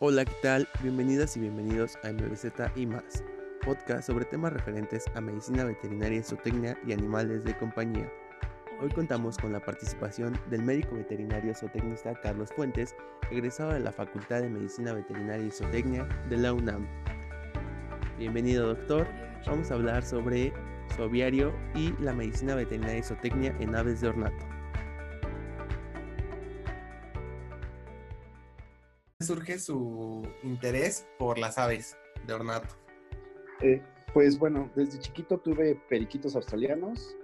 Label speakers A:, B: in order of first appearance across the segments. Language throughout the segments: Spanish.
A: Hola, ¿qué tal? Bienvenidas y bienvenidos a MBZ y más, podcast sobre temas referentes a medicina veterinaria, zootecnia y animales de compañía. Hoy contamos con la participación del médico veterinario zootecnista Carlos Fuentes, egresado de la Facultad de Medicina Veterinaria y Zootecnia de la UNAM. Bienvenido, doctor. Vamos a hablar sobre su aviario y la medicina veterinaria y zootecnia en aves de ornato. Surge su interés por las aves de ornato?
B: Eh, pues bueno, desde chiquito tuve periquitos australianos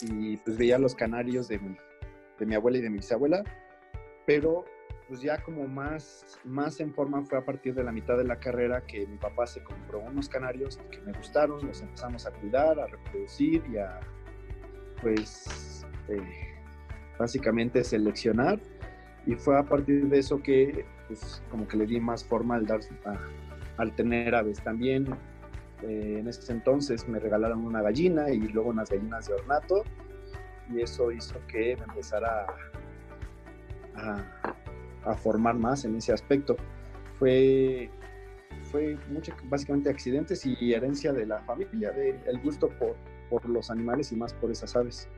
B: y pues veía los canarios de mi, de mi abuela y de mi bisabuela, pero pues ya como más, más en forma fue a partir de la mitad de la carrera que mi papá se compró unos canarios que me gustaron, los empezamos a cuidar, a reproducir y a pues eh, básicamente seleccionar y fue a partir de eso que pues como que le di más forma al dar al tener aves también eh, en ese entonces me regalaron una gallina y luego unas gallinas de ornato y eso hizo que me empezara a, formar más en ese aspecto fue fue mucho, básicamente accidentes y herencia de la familia, del gusto por, por los animales y más por esas aves.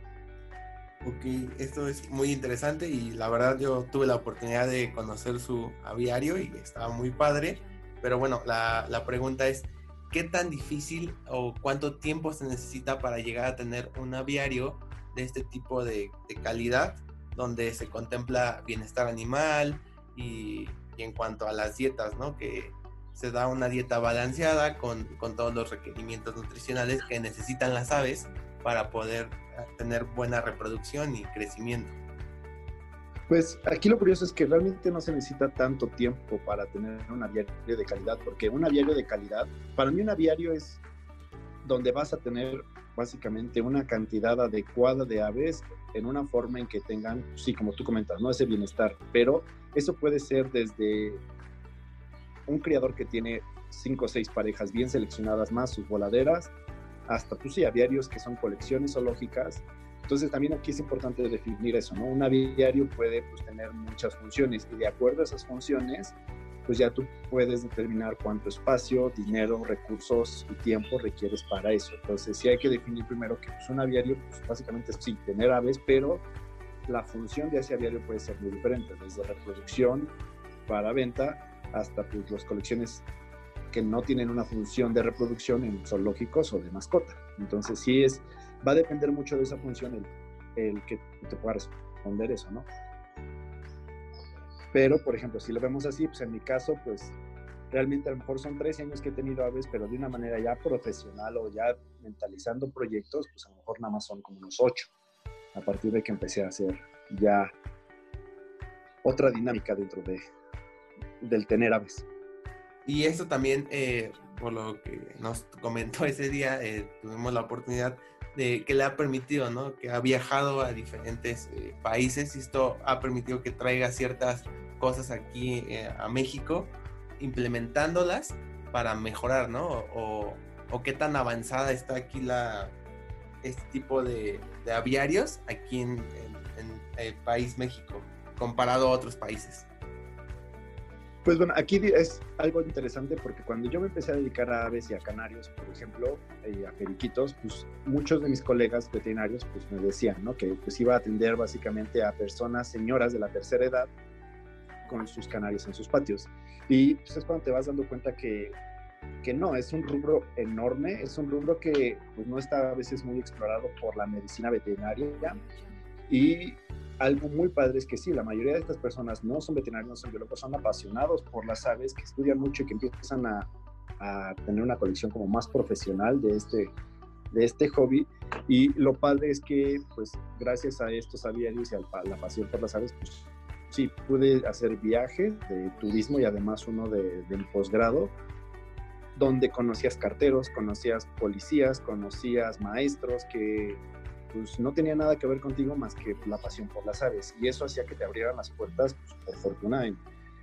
A: Ok, esto es muy interesante y la verdad yo tuve la oportunidad de conocer su aviario y estaba muy padre. Pero bueno, la, la pregunta es, ¿qué tan difícil o cuánto tiempo se necesita para llegar a tener un aviario de este tipo de, de calidad, donde se contempla bienestar animal y, y, en cuanto a las dietas, ¿no? Que se da una dieta balanceada con, con todos los requerimientos nutricionales que necesitan las aves para poder tener buena reproducción y crecimiento.
B: Pues aquí lo curioso es que realmente no se necesita tanto tiempo para tener un aviario de calidad, porque un aviario de calidad, para mí un aviario es donde vas a tener básicamente una cantidad adecuada de aves en una forma en que tengan, sí, como tú comentas, no ese bienestar, pero eso puede ser desde un criador que tiene cinco o seis parejas bien seleccionadas más sus voladeras, hasta pues sí, aviarios que son colecciones zoológicas. Entonces también aquí es importante definir eso, ¿no? Un aviario puede pues, tener muchas funciones y de acuerdo a esas funciones, pues ya tú puedes determinar cuánto espacio, dinero, recursos y tiempo requieres para eso. Entonces sí hay que definir primero que pues, un aviario, pues básicamente es sí, tener aves, pero la función de ese aviario puede ser muy diferente, desde reproducción para venta hasta pues las colecciones que no tienen una función de reproducción en zoológicos o de mascota. Entonces sí es, va a depender mucho de esa función el, el que te pueda responder eso, ¿no? Pero, por ejemplo, si lo vemos así, pues en mi caso, pues realmente a lo mejor son tres años que he tenido aves, pero de una manera ya profesional o ya mentalizando proyectos, pues a lo mejor nada más son como unos ocho, a partir de que empecé a hacer ya otra dinámica dentro de, del tener aves.
A: Y esto también, eh, por lo que nos comentó ese día, eh, tuvimos la oportunidad de que le ha permitido, ¿no? Que ha viajado a diferentes eh, países y esto ha permitido que traiga ciertas cosas aquí eh, a México, implementándolas para mejorar, ¿no? O, qué tan avanzada está aquí la, este tipo de, aviarios aquí en el país México, comparado a otros países.
B: Pues bueno, aquí es algo interesante porque cuando yo me empecé a dedicar a aves y a canarios, por ejemplo, y a periquitos, pues muchos de mis colegas veterinarios pues me decían, ¿no? Que pues iba a atender básicamente a personas, señoras de la tercera edad con sus canarios en sus patios. Y pues es cuando te vas dando cuenta que, que no, es un rubro enorme, es un rubro que pues no está a veces muy explorado por la medicina veterinaria y algo muy padre es que sí, la mayoría de estas personas no son veterinarios, no son biólogos, son apasionados por las aves, que estudian mucho y que empiezan a, a tener una colección como más profesional de este, de este hobby. Y lo padre es que, pues, gracias a estos aviarios y a la pasión por las aves, pues, sí, pude hacer viajes de turismo y además uno de, del posgrado, donde conocías carteros, conocías policías, conocías maestros que pues no tenía nada que ver contigo más que la pasión por las aves. Y eso hacía que te abrieran las puertas, pues, por fortuna, en,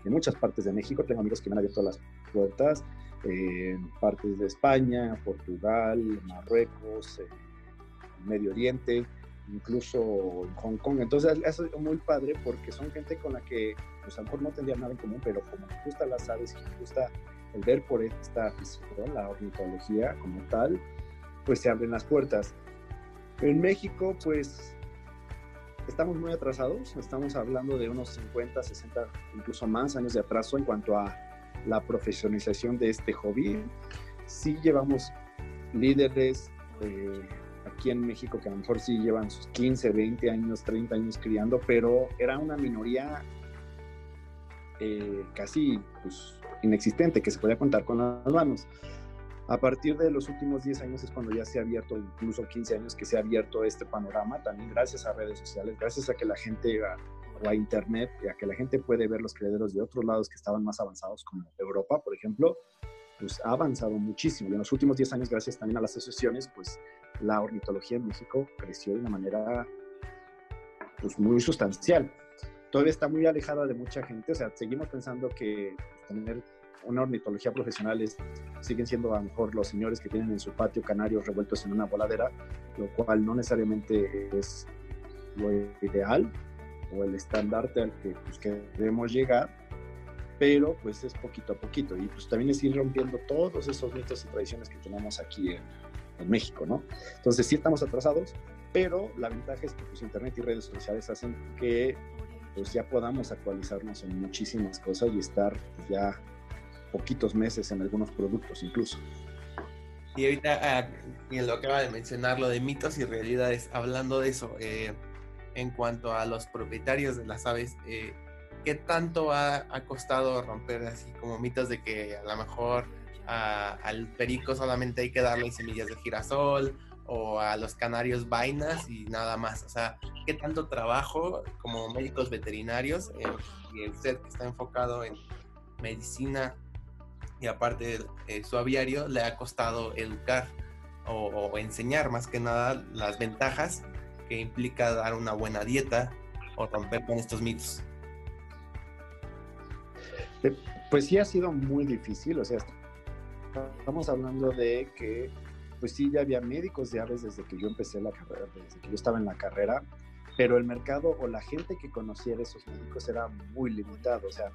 B: en, muchas partes de México. Tengo amigos que me han abierto las puertas eh, en partes de España, Portugal, Marruecos, eh, Medio Oriente, incluso en Hong Kong. Entonces, eso es muy padre porque son gente con la que pues a lo mejor no tendrían nada en común, pero como me gusta las aves y gusta el ver por esta afición, la ornitología como tal, pues se abren las puertas. En México, pues estamos muy atrasados, estamos hablando de unos 50, 60, incluso más años de atraso en cuanto a la profesionalización de este hobby. Sí llevamos líderes eh, aquí en México que a lo mejor sí llevan sus 15, 20 años, 30 años criando, pero era una minoría eh, casi pues, inexistente que se podía contar con las manos. A partir de los últimos 10 años es cuando ya se ha abierto, incluso 15 años que se ha abierto este panorama, también gracias a redes sociales, gracias a que la gente va a internet y a que la gente puede ver los criaderos de otros lados que estaban más avanzados, como Europa, por ejemplo, pues ha avanzado muchísimo. Y en los últimos 10 años, gracias también a las asociaciones, pues la ornitología en México creció de una manera pues, muy sustancial. Todavía está muy alejada de mucha gente, o sea, seguimos pensando que pues, tener una ornitología profesional es, siguen siendo a lo mejor los señores que tienen en su patio canarios revueltos en una voladera, lo cual no necesariamente es lo ideal o el estandarte al que, pues, que debemos llegar, pero pues es poquito a poquito y pues también es ir rompiendo todos esos mitos y tradiciones que tenemos aquí en, en México, ¿no? Entonces sí estamos atrasados, pero la ventaja es que pues internet y redes sociales hacen que pues ya podamos actualizarnos en muchísimas cosas y estar pues, ya poquitos meses en algunos productos incluso.
A: Y ahorita, ah, en lo acaba de mencionar, lo de mitos y realidades, hablando de eso, eh, en cuanto a los propietarios de las aves, eh, ¿qué tanto ha, costado romper así como mitos de que a lo mejor al perico solamente hay que darle semillas de girasol o a los canarios vainas y nada más? O sea, ¿qué tanto trabajo como médicos veterinarios eh, y usted que está enfocado en medicina y aparte eh, su aviario le ha costado educar o, enseñar más que nada las ventajas que implica dar una buena dieta o romper con estos mitos.
B: Eh, pues sí ha sido muy difícil, o sea, estamos hablando de que pues sí ya había médicos de aves desde que yo empecé la carrera, desde que yo estaba en la carrera, pero el mercado o la gente que conociera esos médicos era muy limitado, o sea,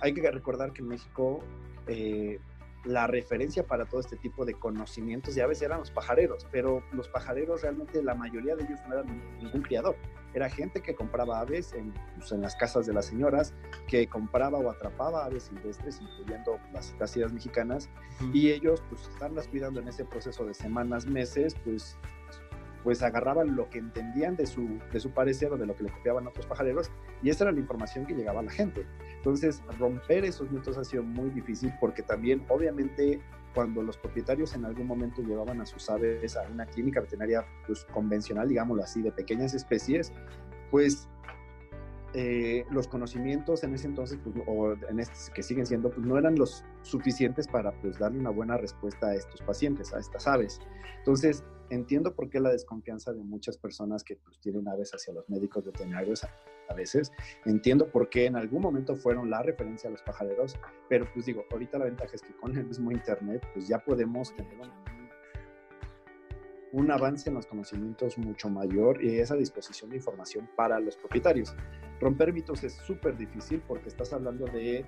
B: hay que recordar que en México eh, la referencia para todo este tipo de conocimientos de aves eran los pajareros, pero los pajareros realmente la mayoría de ellos no eran ningún criador. Era gente que compraba aves en, pues, en las casas de las señoras, que compraba o atrapaba aves silvestres, incluyendo las casitas mexicanas, y ellos, pues, estarlas cuidando en ese proceso de semanas, meses, pues pues agarraban lo que entendían de su, de su parecer o de lo que le copiaban otros pajareros y esa era la información que llegaba a la gente. Entonces, romper esos mitos ha sido muy difícil porque también, obviamente, cuando los propietarios en algún momento llevaban a sus aves a una clínica veterinaria pues, convencional, digámoslo así, de pequeñas especies, pues eh, los conocimientos en ese entonces, pues, o en este, que siguen siendo, pues no eran los suficientes para pues darle una buena respuesta a estos pacientes, a estas aves. Entonces, entiendo por qué la desconfianza de muchas personas que pues, tienen aves hacia los médicos veterinarios a, veces. Entiendo por qué en algún momento fueron la referencia a los pajareros, pero pues digo, ahorita la ventaja es que con el mismo internet, pues ya podemos tener un un avance en los conocimientos mucho mayor y esa disposición de información para los propietarios. Romper mitos es súper difícil porque estás hablando de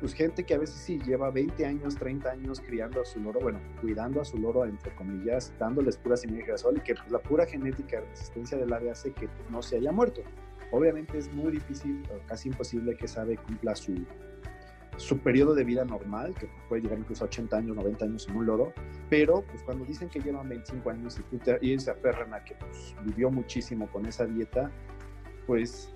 B: pues, gente que a veces sí lleva 20 años, 30 años criando a su loro, bueno, cuidando a su loro, entre comillas, dándoles pura semilla de sol y que pues, la pura genética resistencia del ave hace que no se haya muerto. Obviamente es muy difícil casi imposible que ese ave cumpla su, su periodo de vida normal, que puede llegar incluso a 80 años, 90 años en un loro, pero pues cuando dicen que llevan 25 años y, se aferran a que pues, vivió muchísimo con esa dieta, pues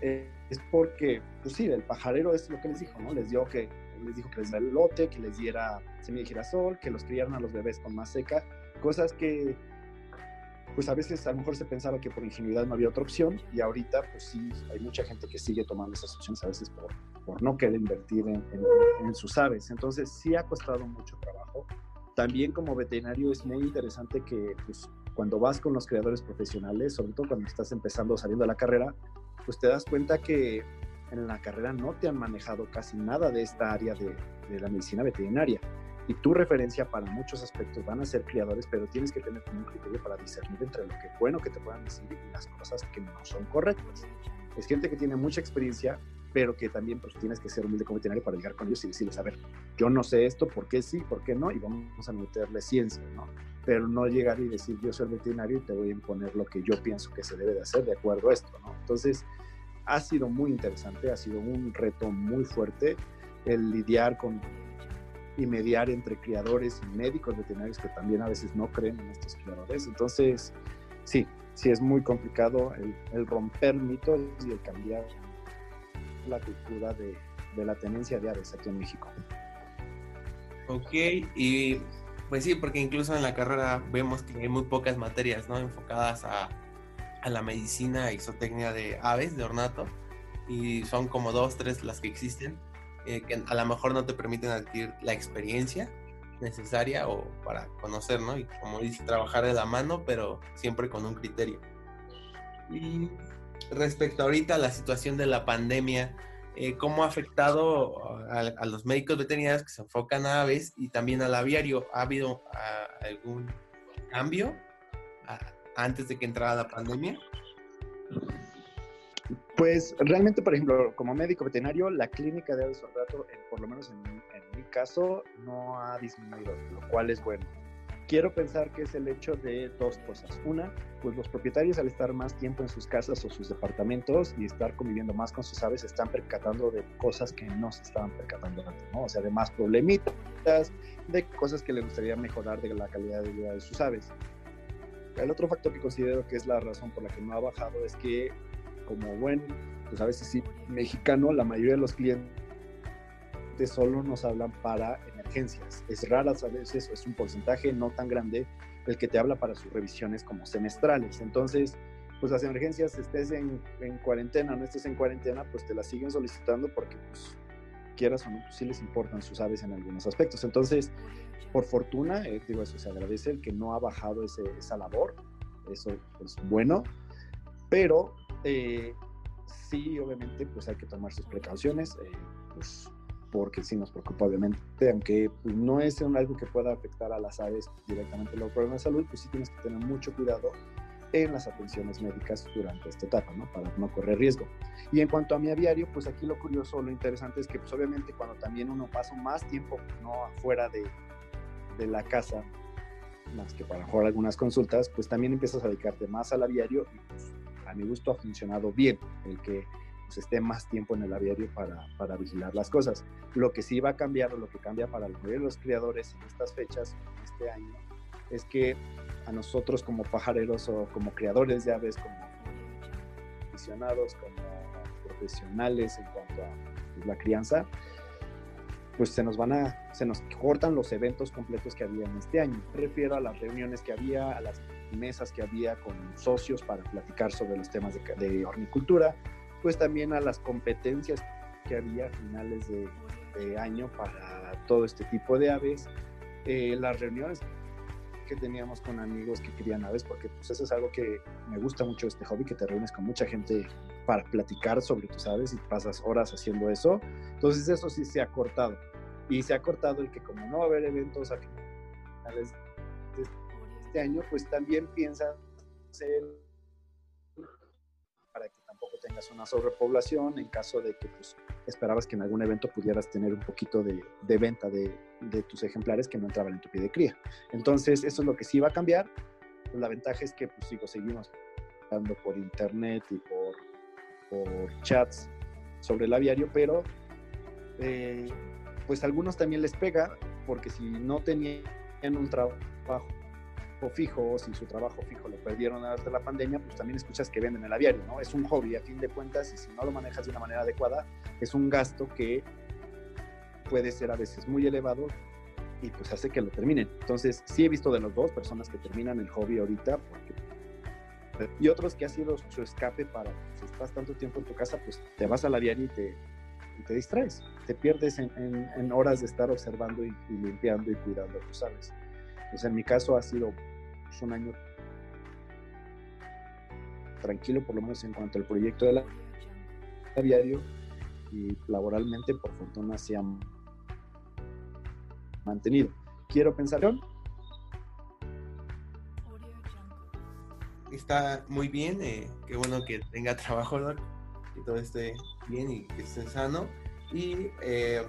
B: eh, es porque, pues sí, el pajarero es lo que les dijo, ¿no? Les dio que les dijo que les diera el lote, que les diera semilla de girasol, que los criaran a los bebés con más seca, cosas que pues a veces a lo mejor se pensaba que por ingenuidad no había otra opción y ahorita pues sí hay mucha gente que sigue tomando esas opciones a veces por, por no querer invertir en, en, sus aves. Entonces sí ha costado mucho trabajo. También como veterinario es muy interesante que pues, cuando vas con los creadores profesionales, sobre todo cuando estás empezando saliendo a la carrera, pues te das cuenta que en la carrera no te han manejado casi nada de esta área de, de la medicina veterinaria y tu referencia para muchos aspectos van a ser criadores, pero tienes que tener un criterio para discernir entre lo que es bueno que te puedan decir y las cosas que no son correctas. Es gente que tiene mucha experiencia, pero que también pues, tienes que ser humilde como veterinario para llegar con ellos y decirles, a ver, yo no sé esto, ¿por qué sí, por qué no? Y vamos a meterle ciencia, ¿no? Pero no llegar y decir, yo soy el veterinario y te voy a imponer lo que yo pienso que se debe de hacer de acuerdo a esto, ¿no? Entonces, ha sido muy interesante, ha sido un reto muy fuerte el lidiar con y mediar entre criadores y médicos veterinarios que también a veces no creen en estos criadores. Entonces, sí, sí es muy complicado el, romper mitos y el cambiar la cultura de, de, la tenencia de aves aquí en México.
A: Ok, y pues sí, porque incluso en la carrera vemos que hay muy pocas materias, ¿no? Enfocadas a, a la medicina y zootecnia de aves, de ornato, y son como dos, tres las que existen, eh, que a lo mejor no te permiten adquirir la experiencia necesaria o para conocer, ¿no? Y como dice, trabajar de la mano, pero siempre con un criterio. Y respecto ahorita a la situación de la pandemia, eh, ¿cómo ha afectado a, a, los médicos veterinarios que se enfocan a aves y también al aviario? ¿Ha habido a, algún cambio a, antes de que entrara la pandemia?
B: Pues realmente, por ejemplo, como médico veterinario, la clínica de aves ornato, por lo menos en, en mi caso, no ha disminuido, lo cual es bueno quiero pensar que es el hecho de dos cosas. Una, pues los propietarios al estar más tiempo en sus casas o sus departamentos y estar conviviendo más con sus aves, están percatando de cosas que no se estaban percatando antes, ¿no? O sea, de más problemitas, de cosas que le gustaría mejorar de la calidad de vida de sus aves. El otro factor que considero que es la razón por la que no ha bajado es que, como buen, pues a veces sí, mexicano, la mayoría de los clientes solo nos hablan para emergencias. Es rara a veces, es un porcentaje no tan grande el que te habla para sus revisiones como semestrales. Entonces, pues las emergencias, estés en, en cuarentena, no estés en cuarentena, pues te las siguen solicitando porque, pues, quieras o no, pues sí les importan sus aves en algunos aspectos. Entonces, por fortuna, eh, digo, eso se agradece el que no ha bajado ese, esa labor, eso es bueno, pero eh, sí, obviamente, pues hay que tomar sus precauciones, eh, pues porque sí nos preocupa obviamente, aunque pues, no es algo que pueda afectar a las aves directamente los problemas de salud, pues sí tienes que tener mucho cuidado en las atenciones médicas durante esta etapa, ¿no? Para no correr riesgo. Y en cuanto a mi aviario, pues aquí lo curioso, lo interesante es que pues obviamente cuando también uno pasa más tiempo, no afuera de, de la casa, más que para jugar algunas consultas, pues también empiezas a dedicarte más al aviario y pues a mi gusto ha funcionado bien el que pues, esté más tiempo en el aviario para, para, vigilar las cosas. Lo que sí va a cambiar o lo que cambia para la mayoría de los criadores en estas fechas, este año, es que a nosotros como pajareros o como criadores de aves, como aficionados, como profesionales en cuanto a pues, la crianza, pues se nos van a, se nos cortan los eventos completos que había en este año. Me refiero a las reuniones que había, a las mesas que había con socios para platicar sobre los temas de, de hornicultura, pues también a las competencias que había a finales de, de año para todo este tipo de aves, eh, las reuniones que teníamos con amigos que querían aves, porque pues eso es algo que me gusta mucho este hobby, que te reúnes con mucha gente para platicar sobre tus aves y pasas horas haciendo eso. Entonces eso sí se ha cortado. Y se ha cortado el que como no va a haber eventos a finales este año, pues también piensan hacer para que tengas una sobrepoblación, en caso de que pues, esperabas que en algún evento pudieras tener un poquito de, de venta de, de, tus ejemplares que no entraban en tu pie de cría. Entonces, eso es lo que sí va a cambiar. La ventaja es que, pues, sigo, seguimos hablando por internet y por, por chats sobre el aviario, pero eh, pues a algunos también les pega, porque si no tenían un trabajo fijo, si su trabajo fijo lo perdieron de la pandemia, pues también escuchas que venden el aviario, ¿no? Es un hobby a fin de cuentas y si no lo manejas de una manera adecuada, es un gasto que puede ser a veces muy elevado y pues hace que lo terminen. Entonces, sí he visto de los dos personas que terminan el hobby ahorita porque y otros que ha sido su escape para si estás tanto tiempo en tu casa, pues te vas al aviario y te, y te distraes, te pierdes en, en, en, horas de estar observando y, y limpiando y cuidando tus aves. Pues en mi caso ha sido un año tranquilo, por lo menos en cuanto al proyecto del aviario y laboralmente, por fortuna, se ha mantenido. Quiero pensar.
A: Está muy bien, eh, qué bueno que tenga trabajo, que todo esté bien y que esté sano. Y, eh,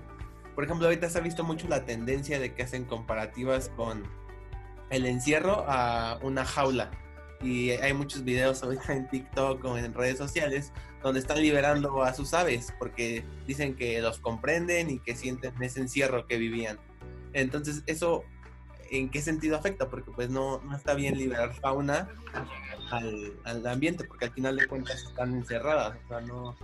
A: por ejemplo, ahorita se ha visto mucho la tendencia de que hacen comparativas con el encierro a una jaula. Y hay muchos videos ahorita en TikTok o en redes sociales donde están liberando a sus aves porque dicen que los comprenden y que sienten ese encierro que vivían. Entonces, eso en qué sentido afecta, porque pues no, no está bien liberar fauna al, al, ambiente, porque al final de cuentas están encerradas, o sea, no,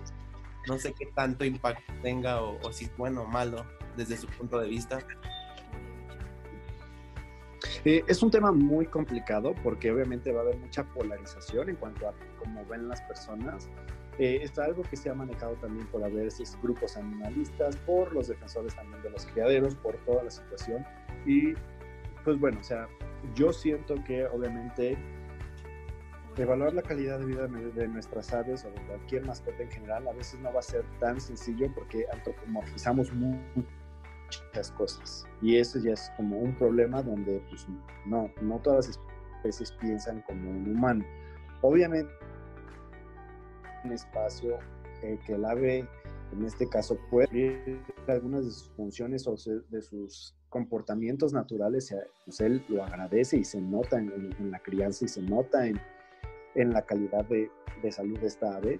A: no sé qué tanto impacto tenga o, o si es bueno o malo desde su punto de vista.
B: Eh, es un tema muy complicado porque obviamente va a haber mucha polarización en cuanto a cómo ven las personas. Eh, es algo que se ha manejado también por haber esos grupos animalistas, por los defensores también de los criaderos, por toda la situación. Y pues bueno, o sea, yo siento que obviamente evaluar la calidad de vida de nuestras aves o de cualquier mascota en general a veces no va a ser tan sencillo porque antropomorfizamos muchas cosas y eso ya es como un problema donde pues no, no todas las especies piensan como un humano. Obviamente un espacio eh, que el ave en este caso puede algunas de sus funciones o de sus comportamientos naturales, pues él lo agradece y se nota en, la crianza y se nota en, en la calidad de, de, salud de esta ave,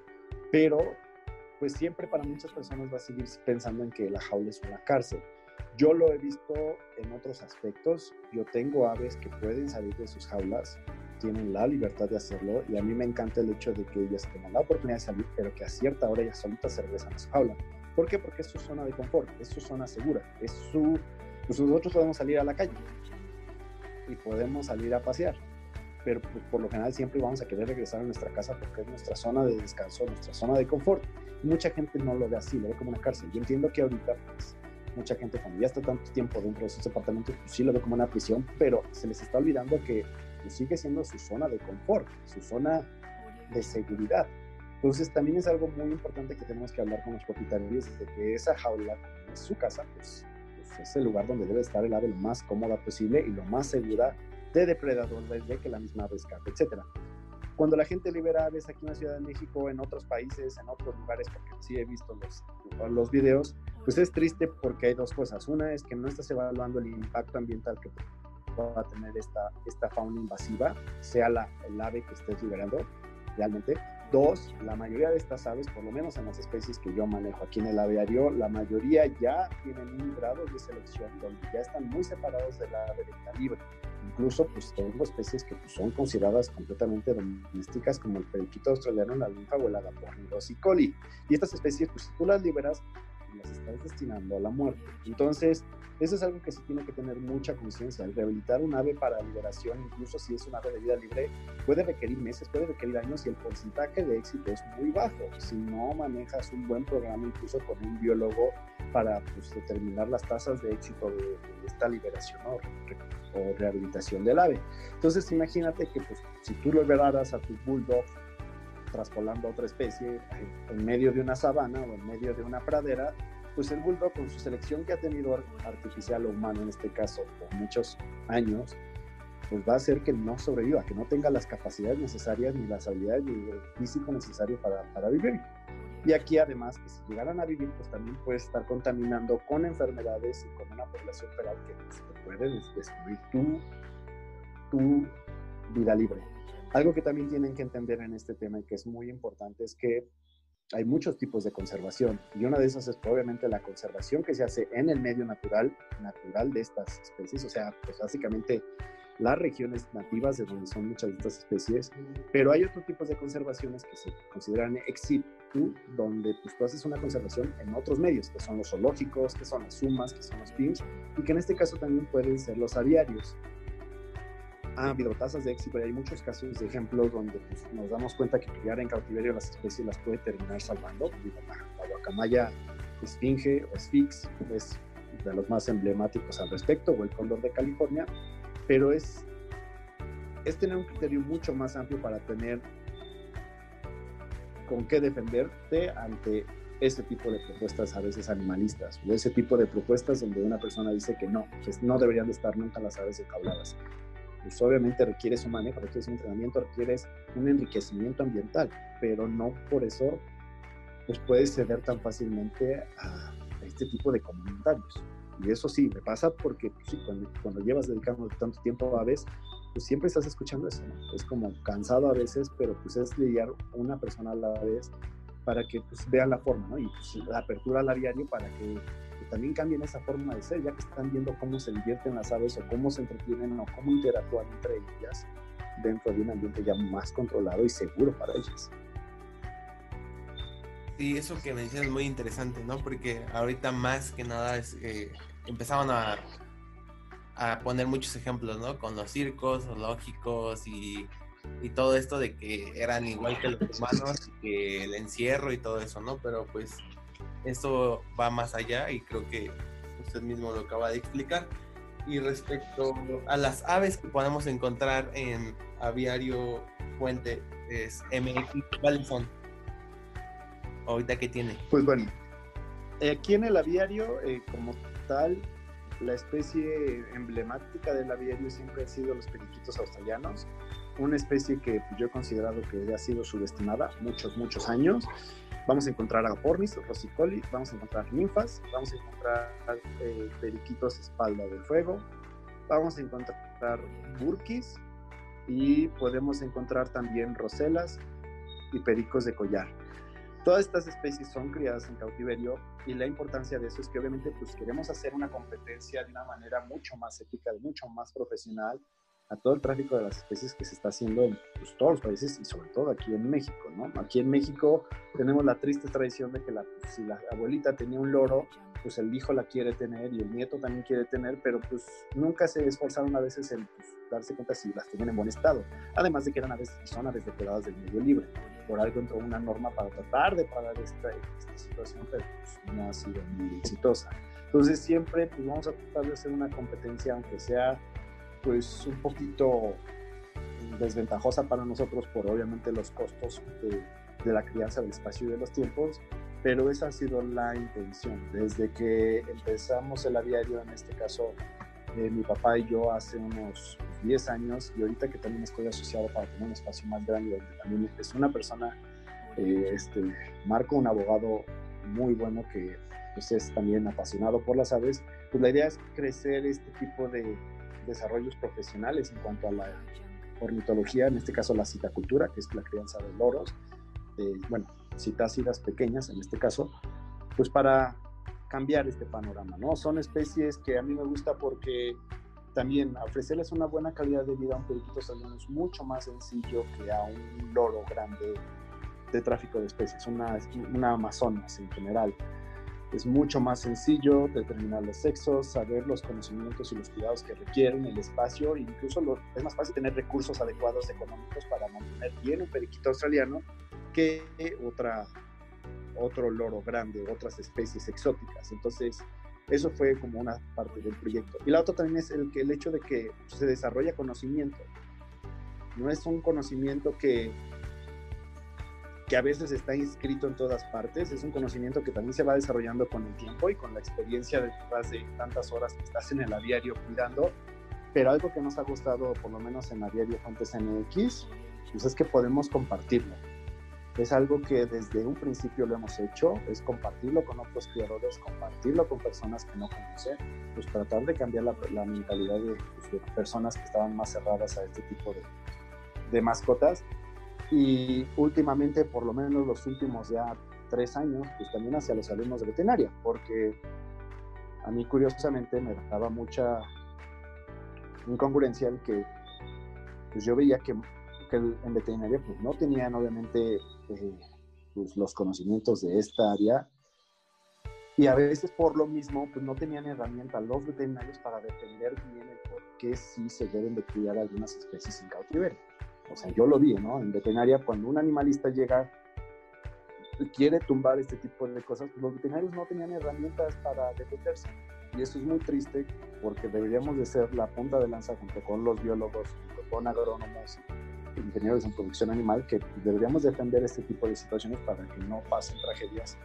B: pero pues siempre para muchas personas va a seguir pensando en que la jaula es una cárcel. Yo lo he visto en otros aspectos, yo tengo aves que pueden salir de sus jaulas, tienen la libertad de hacerlo y a mí me encanta el hecho de que ellas tengan la oportunidad de salir, pero que a cierta hora ellas solitas se regresan a su jaula. ¿Por qué? Porque es su zona de confort, es su zona segura, es su pues nosotros podemos salir a la calle y podemos salir a pasear, pero pues, por lo general siempre vamos a querer regresar a nuestra casa porque es nuestra zona de descanso, nuestra zona de confort. mucha gente no lo ve así, lo ve como una cárcel. Yo entiendo que ahorita, pues, mucha gente cuando ya está tanto tiempo dentro de esos departamentos, pues sí lo ve como una prisión, pero se les está olvidando que pues, sigue siendo su zona de confort, su zona de seguridad. Entonces también es algo muy importante que tenemos que hablar con los propietarios de que esa jaula es su casa, pues es el lugar donde debe estar el ave lo más cómoda posible y lo más segura de depredadores de que la misma ave escape, etc. Cuando la gente libera aves aquí en la Ciudad de México, en otros países, en otros lugares, porque sí he visto los, los videos, pues es triste porque hay dos cosas. Una es que no estás evaluando el impacto ambiental que va a tener esta, esta fauna invasiva, sea la, el ave que estés liberando realmente, Dos, la mayoría de estas aves, por lo menos en las especies que yo manejo aquí en el aviario, la mayoría ya tienen un grado de selección donde ya están muy separados de la ave de libre. Incluso pues tengo especies que pues, son consideradas completamente domésticas como el periquito australiano, la linfa o y coli. Y estas especies, pues si tú las liberas, las estás destinando a la muerte. Entonces, eso es algo que se tiene que tener mucha conciencia. El rehabilitar un ave para liberación, incluso si es un ave de vida libre, puede requerir meses, puede requerir años y el porcentaje de éxito es muy bajo. Si no manejas un buen programa, incluso con un biólogo, para pues, determinar las tasas de éxito de, esta liberación o, o, rehabilitación del ave. Entonces, imagínate que pues, si tú liberaras a tu bulldog traspolando a otra especie en medio de una sabana o en medio de una pradera, pues el bulldog con su selección que ha tenido artificial o humano en este caso por muchos años, pues va a hacer que no sobreviva, que no tenga las capacidades necesarias ni las habilidades ni el físico necesario para, para vivir. Y aquí además que si llegaran a vivir, pues también puede estar contaminando con enfermedades y con una población feral que te puede destruir tu, tu vida libre. Algo que también tienen que entender en este tema y que es muy importante es que hay muchos tipos de conservación y una de esas es obviamente la conservación que se hace en el medio natural, natural de estas especies, o sea, pues básicamente las regiones nativas de donde son muchas de estas especies, pero hay otros tipos de conservaciones que se consideran ex situ, donde pues tú haces una conservación en otros medios, que son los zoológicos, que son las sumas, que son los PIMS, y que en este caso también pueden ser los aviarios ha habido tasas de éxito y hay muchos casos de ejemplos donde pues, nos damos cuenta que criar en cautiverio las especies las puede terminar salvando. La, guacamaya esfinge o sphinx es de los más emblemáticos al respecto, o el cóndor de California, pero es, es tener un criterio mucho más amplio para tener con qué defenderte ante ese tipo de propuestas a veces animalistas o ese tipo de propuestas donde una persona dice que no, pues no deberían de estar nunca las aves enjauladas pues obviamente requieres un manejo, requieres un entrenamiento, requieres un enriquecimiento ambiental, pero no por eso pues puedes ceder tan fácilmente a este tipo de comentarios. Y eso sí, me pasa porque pues, sí, cuando, cuando, llevas dedicando tanto tiempo a veces, pues siempre estás escuchando eso. Es como cansado a veces, pero pues es lidiar una persona a la vez para que pues, vean la forma, ¿no? Y pues, la apertura al aviario para que, también cambien esa forma de ser, ya que están viendo cómo se divierten las aves o cómo se entretienen o cómo interactúan entre ellas dentro de un ambiente ya más controlado y seguro para ellas.
A: Sí, eso que mencionas es muy interesante, ¿no? Porque ahorita más que nada eh, empezaban a, a poner muchos ejemplos, ¿no? Con los circos zoológicos y, y todo esto de que eran igual que los humanos, que el encierro y todo eso, ¿no? Pero pues esto va más allá y creo que usted mismo lo acaba de explicar. Y respecto a las aves que podemos encontrar en Aviario Fuente, es MX, ¿cuáles son? ahorita que tiene?
B: Pues bueno, aquí en el aviario, eh, como tal, la especie emblemática del aviario siempre ha sido los periquitos australianos, una especie que yo he considerado que ha sido subestimada muchos, muchos años. Vamos a encontrar agapornis, rosicoli, vamos a encontrar ninfas, vamos a encontrar eh, periquitos espalda de fuego, vamos a encontrar burkis y podemos encontrar también roselas y pericos de collar. Todas estas especies son criadas en cautiverio y la importancia de eso es que obviamente pues queremos hacer una competencia de una manera mucho más ética, mucho más profesional a todo el tráfico de las especies que se está haciendo en pues, todos los países y sobre todo aquí en México, ¿no? Aquí en México tenemos la triste tradición de que la, si la abuelita tenía un loro, pues el hijo la quiere tener y el nieto también quiere tener, pero pues nunca se esforzaron a veces en pues, darse cuenta si las tenían en buen estado. Además de que eran aves, son aves depredadas del medio libre. Por algo entró una norma para tratar de parar esta, esta situación, pero pues, no ha sido muy exitosa. Entonces siempre pues, vamos a tratar de hacer una competencia, aunque sea pues un poquito desventajosa para nosotros por obviamente los costos de, de la crianza del espacio y de los tiempos, pero esa ha sido la intención. Desde que empezamos el aviario, en este caso eh, mi papá y yo hace unos 10 años, y ahorita que también estoy asociado para tener un espacio más grande, donde también es una persona, eh, este, Marco, un abogado muy bueno que pues, es también apasionado por las aves, pues la idea es crecer este tipo de desarrollos profesionales en cuanto a la ornitología, en este caso la citacultura, que es la crianza de loros, eh, bueno, citácidas pequeñas en este caso, pues para cambiar este panorama, ¿no? Son especies que a mí me gusta porque también ofrecerles una buena calidad de vida a un periquito salino es mucho más sencillo que a un loro grande de tráfico de especies, una, una amazonas en general. Es mucho más sencillo determinar los sexos, saber los conocimientos y los cuidados que requieren, el espacio, incluso es más fácil tener recursos adecuados económicos para mantener bien un periquito australiano que otra, otro loro grande, otras especies exóticas. Entonces, eso fue como una parte del proyecto. Y la otra también es el, que el hecho de que se desarrolla conocimiento. No es un conocimiento que, que a veces está inscrito en todas partes, es un conocimiento que también se va desarrollando con el tiempo y con la experiencia detrás de tantas horas que estás en el aviario cuidando. Pero algo que nos ha gustado, por lo menos en Aviario Fuentes MX, pues es que podemos compartirlo es algo que desde un principio lo hemos hecho, es compartirlo con otros criadores, compartirlo con personas que no conocen, pues tratar de cambiar la, mentalidad pues, de, personas que estaban más cerradas a este tipo de, de mascotas. Y últimamente, por lo menos los últimos ya tres años, pues también hacia los alumnos de veterinaria, porque a mí curiosamente me daba mucha incongruencia el que pues yo veía que que en veterinaria pues no tenían obviamente eh, pues, los conocimientos de esta área y a veces por lo mismo pues no tenían herramientas los veterinarios para defender bien el por qué sí se deben de criar algunas especies en cautiverio. O sea, yo lo vi, ¿no? En veterinaria cuando un animalista llega y quiere tumbar este tipo de cosas, los veterinarios no tenían herramientas para defenderse. Y eso es muy triste porque deberíamos de ser la punta de lanza junto con los biólogos, junto con agrónomos, ingenieros en producción animal que deberíamos defender este tipo de situaciones para que no pasen tragedias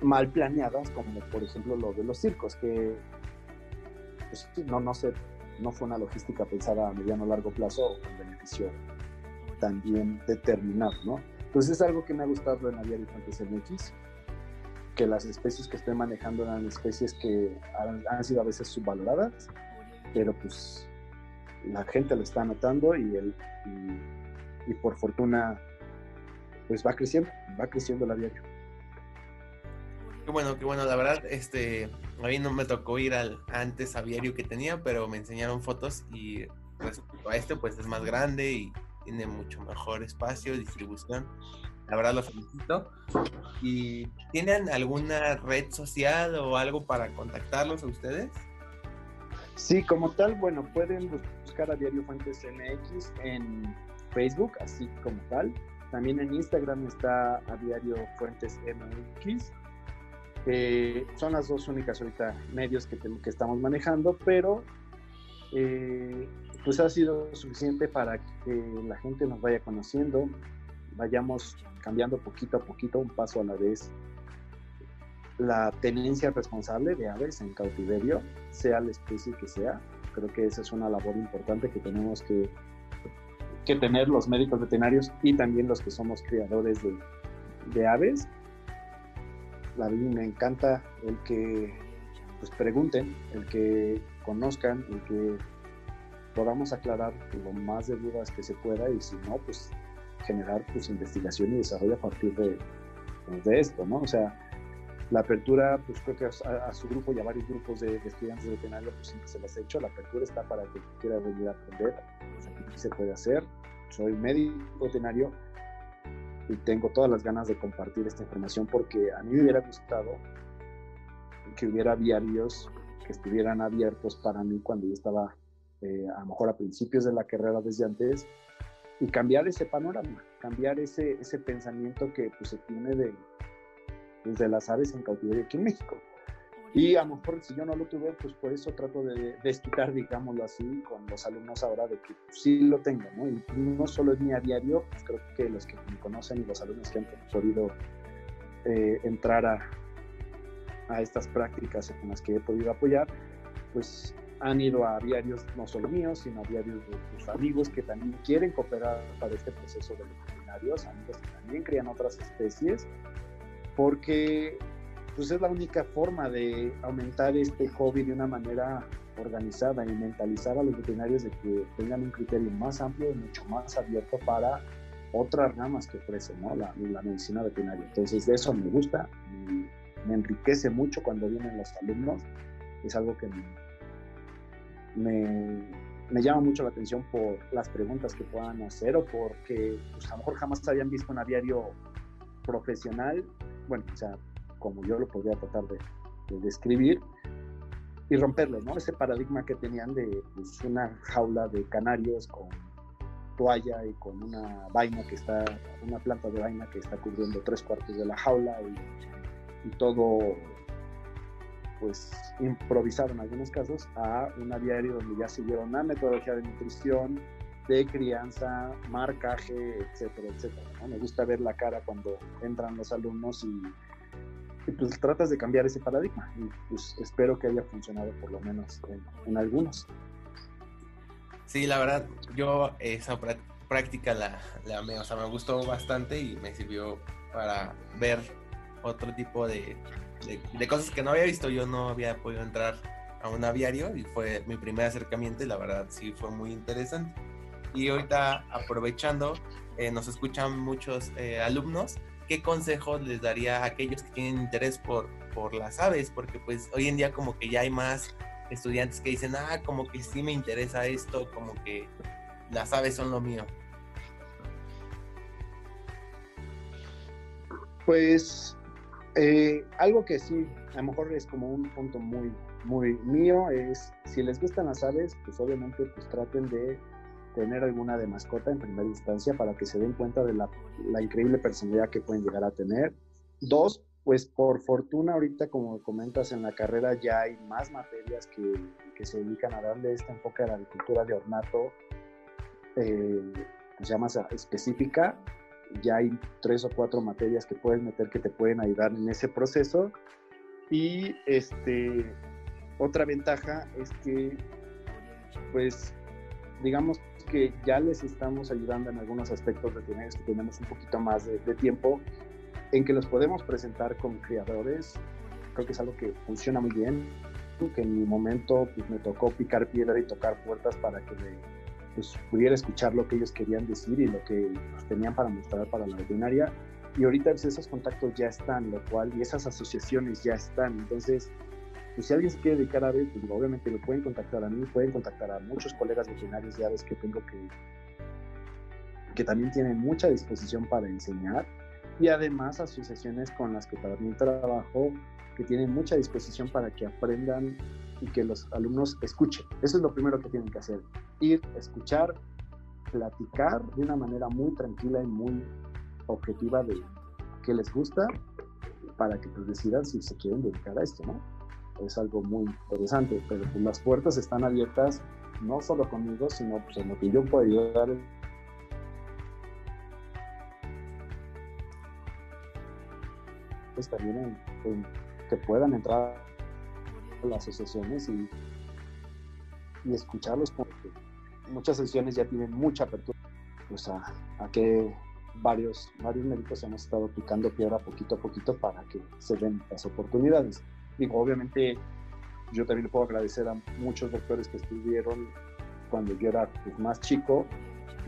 B: mal planeadas, como por ejemplo lo de los circos, que pues, no, no, sé, no fue una logística pensada a mediano o largo plazo o con beneficio también determinado, ¿no? pues es algo que me ha gustado en Aviario Fuentes MX, que las especies que estoy manejando eran especies que han, sido a veces subvaloradas, pero pues la gente lo está notando y, el, y, por fortuna pues va creciendo, va creciendo el aviario.
A: Qué bueno, qué bueno, la verdad, este, a mí no me tocó ir al antes aviario que tenía, pero me enseñaron fotos y respecto a este pues es más grande y tiene mucho mejor espacio, distribución. La verdad lo felicito. ¿Y tienen alguna red social o algo para contactarlos a ustedes?
B: Sí, como tal, bueno, pueden buscar a Diario Fuentes MX en Facebook, así como tal. También en Instagram está a Diario Fuentes MX. Eh, son las dos únicas ahorita medios que, que estamos manejando, pero eh, pues ha sido suficiente para que la gente nos vaya conociendo, vayamos cambiando poquito a poquito, un paso a la vez, la tenencia responsable de aves en cautiverio, sea la especie que sea. Creo que esa es una labor importante que tenemos que, que tener los médicos veterinarios y también los que somos criadores de, de aves. A mí me encanta el que pues, pregunten, el que conozcan, el que podamos aclarar lo más de dudas que se pueda y si no, pues generar pues investigación y desarrollo a partir de, pues, de esto, ¿no? O sea, la apertura, pues creo que a, su grupo y a varios grupos de, estudiantes de veterinaria, pues siempre se las he hecho. La apertura está para que quiera venir a aprender. Pues, aquí se puede hacer. Soy médico veterinario y tengo todas las ganas de compartir esta información porque a mí me hubiera gustado que hubiera diarios que estuvieran abiertos para mí cuando yo estaba eh, a lo mejor a principios de la carrera desde antes, y cambiar ese panorama, cambiar ese, ese pensamiento que pues, se tiene de, desde pues, las aves en cautiverio aquí en México. Y a lo mejor si yo no lo tuve, pues por eso trato de desquitar, digámoslo así, con los alumnos ahora de que pues, sí lo tengo, ¿no? Y no solo es mi a diario, pues creo que los que me conocen y los alumnos que han podido eh, entrar a, a estas prácticas en las que he podido apoyar, pues han ido a diarios no solo míos, sino a diarios de sus amigos que también quieren cooperar para este proceso de veterinarios, amigos que también crían otras especies, porque pues es la única forma de aumentar este hobby de una manera organizada y mentalizar a los veterinarios de que tengan un criterio más amplio y mucho más abierto para otras ramas que ofrecen ¿no? la, la, medicina veterinaria. Entonces, de eso me gusta, me, me enriquece mucho cuando vienen los alumnos, es algo que me, llama mucho la atención por las preguntas que puedan hacer o porque pues, a lo mejor jamás habían visto un aviario profesional, bueno, o sea, como yo lo podría tratar de, describir, y romperlo, ¿no? Ese paradigma que tenían de pues, una jaula de canarios con toalla y con una vaina que está, una planta de vaina que está cubriendo tres cuartos de la jaula y, y todo pues improvisar en algunos casos a un aviario donde ya siguieron una metodología de nutrición, de crianza, marcaje, etcétera, etcétera. Me gusta ver la cara cuando entran los alumnos y, pues tratas de cambiar ese paradigma y pues espero que haya funcionado por lo menos en, algunos.
A: Sí, la verdad, yo esa práctica la, la o sea, me gustó bastante y me sirvió para ver otro tipo de, de, cosas que no había visto. Yo no había podido entrar a un aviario y fue mi primer acercamiento y la verdad sí fue muy interesante. Y ahorita aprovechando, eh, nos escuchan muchos eh, alumnos. ¿Qué consejos les daría a aquellos que tienen interés por, por las aves? Porque pues hoy en día como que ya hay más estudiantes que dicen, ah, como que sí me interesa esto, como que las aves son lo mío.
B: Pues eh, algo que sí, a lo mejor es como un punto muy, muy mío, es si les gustan las aves, pues obviamente pues traten de tener alguna de mascota en primera instancia para que se den cuenta de la, la increíble personalidad que pueden llegar a tener. Dos, pues por fortuna ahorita, como comentas, en la carrera ya hay más materias que, que se dedican a darle este enfoque a la agricultura de ornato, eh, pues ya más específica, ya hay tres o cuatro materias que puedes meter que te pueden ayudar en ese proceso. Y este, otra ventaja es que, pues, digamos que ya les estamos ayudando en algunos aspectos veterinarios que tenemos un poquito más de, tiempo, en que los podemos presentar con criadores. Creo que es algo que funciona muy bien, que en mi momento pues, me tocó picar piedra y tocar puertas para que pues, pudiera escuchar lo que ellos querían decir y lo que pues, tenían para mostrar para la veterinaria. Y ahorita esos contactos ya están, lo cual, y esas asociaciones ya están. Entonces, pues si alguien se quiere dedicar a ver, pues obviamente lo pueden contactar a mí, pueden contactar a muchos colegas veterinarios ya ves que tengo que, que también tienen mucha disposición para enseñar y además asociaciones con las que también trabajo que tienen mucha disposición para que aprendan y que los alumnos escuchen. Eso es lo primero que tienen que hacer, ir, escuchar, platicar de una manera muy tranquila y muy objetiva de qué les gusta para que pues decidan si se quieren dedicar a esto, ¿no? Es algo muy interesante, pero pues las puertas están abiertas no solo conmigo, sino pues en lo que yo puedo ayudar. Pues también que puedan entrar a las asociaciones y, y escucharlos, porque muchas sesiones ya tienen mucha apertura, pues a, a que varios, varios médicos hemos estado picando piedra poquito a poquito para que se den las oportunidades. Digo, obviamente yo también le puedo agradecer a muchos doctores que estuvieron cuando yo era pues, más chico,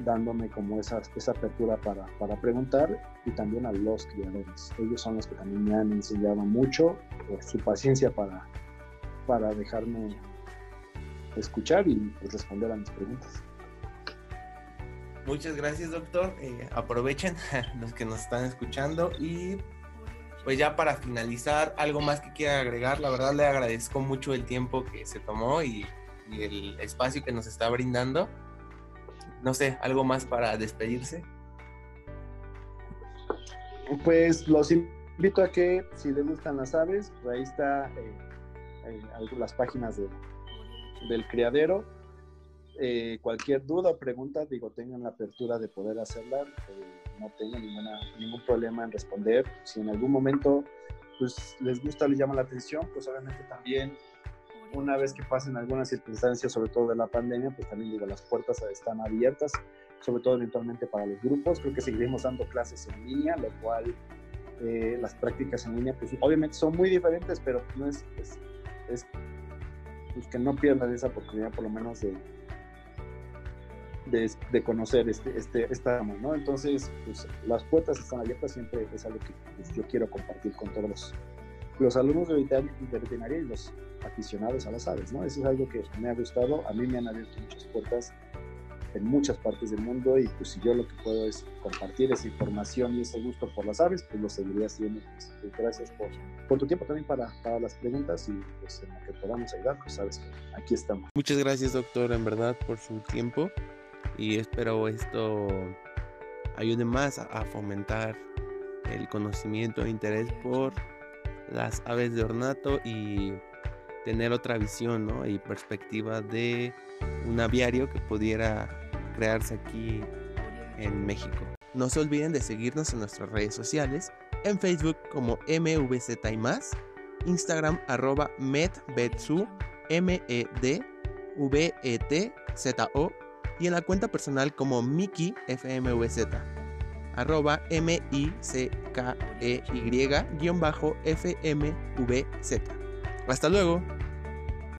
B: dándome como esa, esa apertura para, para, preguntar y también a los criadores. Ellos son los que también me han enseñado mucho, su paciencia para, para dejarme escuchar y pues, responder a mis preguntas.
A: Muchas gracias, doctor. Eh, aprovechen los que nos están escuchando y pues ya para finalizar, algo más que quiera agregar, la verdad le agradezco mucho el tiempo que se tomó y, el espacio que nos está brindando. No sé, algo más para despedirse.
B: Pues los invito a que si les gustan las aves, pues ahí está eh, eh, las páginas del criadero. Eh, cualquier duda o pregunta, digo, tengan la apertura de poder hacerla no tengo ninguna, ningún problema en responder. Si en algún momento pues, les gusta, les llama la atención, pues obviamente también una vez que pasen algunas circunstancias, sobre todo de la pandemia, pues también digo, las puertas están abiertas, sobre todo eventualmente para los grupos. Creo que seguiremos dando clases en línea, lo cual eh, las prácticas en línea, pues obviamente son muy diferentes, pero no es, es, es pues, que no pierdan esa oportunidad por lo menos de, de, conocer este, este, esta ¿no? Entonces, pues, las puertas están abiertas, siempre es algo que pues, yo quiero compartir con todos los, los alumnos de veterinaria y los aficionados a las aves, ¿no? Eso es algo que me ha gustado, a mí me han abierto muchas puertas en muchas partes del mundo y pues si yo lo que puedo es compartir esa información y ese gusto por las aves, pues lo seguiría haciendo. Pues, gracias por, por, tu tiempo también para, para, las preguntas y pues en lo que podamos ayudar, pues sabes que aquí estamos.
A: Muchas gracias doctor, en verdad, por su tiempo y espero esto ayude más a, fomentar el conocimiento e interés por las aves de ornato y tener otra visión y perspectiva de un aviario que pudiera crearse aquí en México. No se olviden de seguirnos en nuestras redes sociales, en Facebook como MVZ y más, Instagram arroba medvetsu, M-E-D-V-E-T-Z-O y en la cuenta personal como Miki FMVZ, arroba M-I-C-K-E-Y-FMVZ. Hasta luego.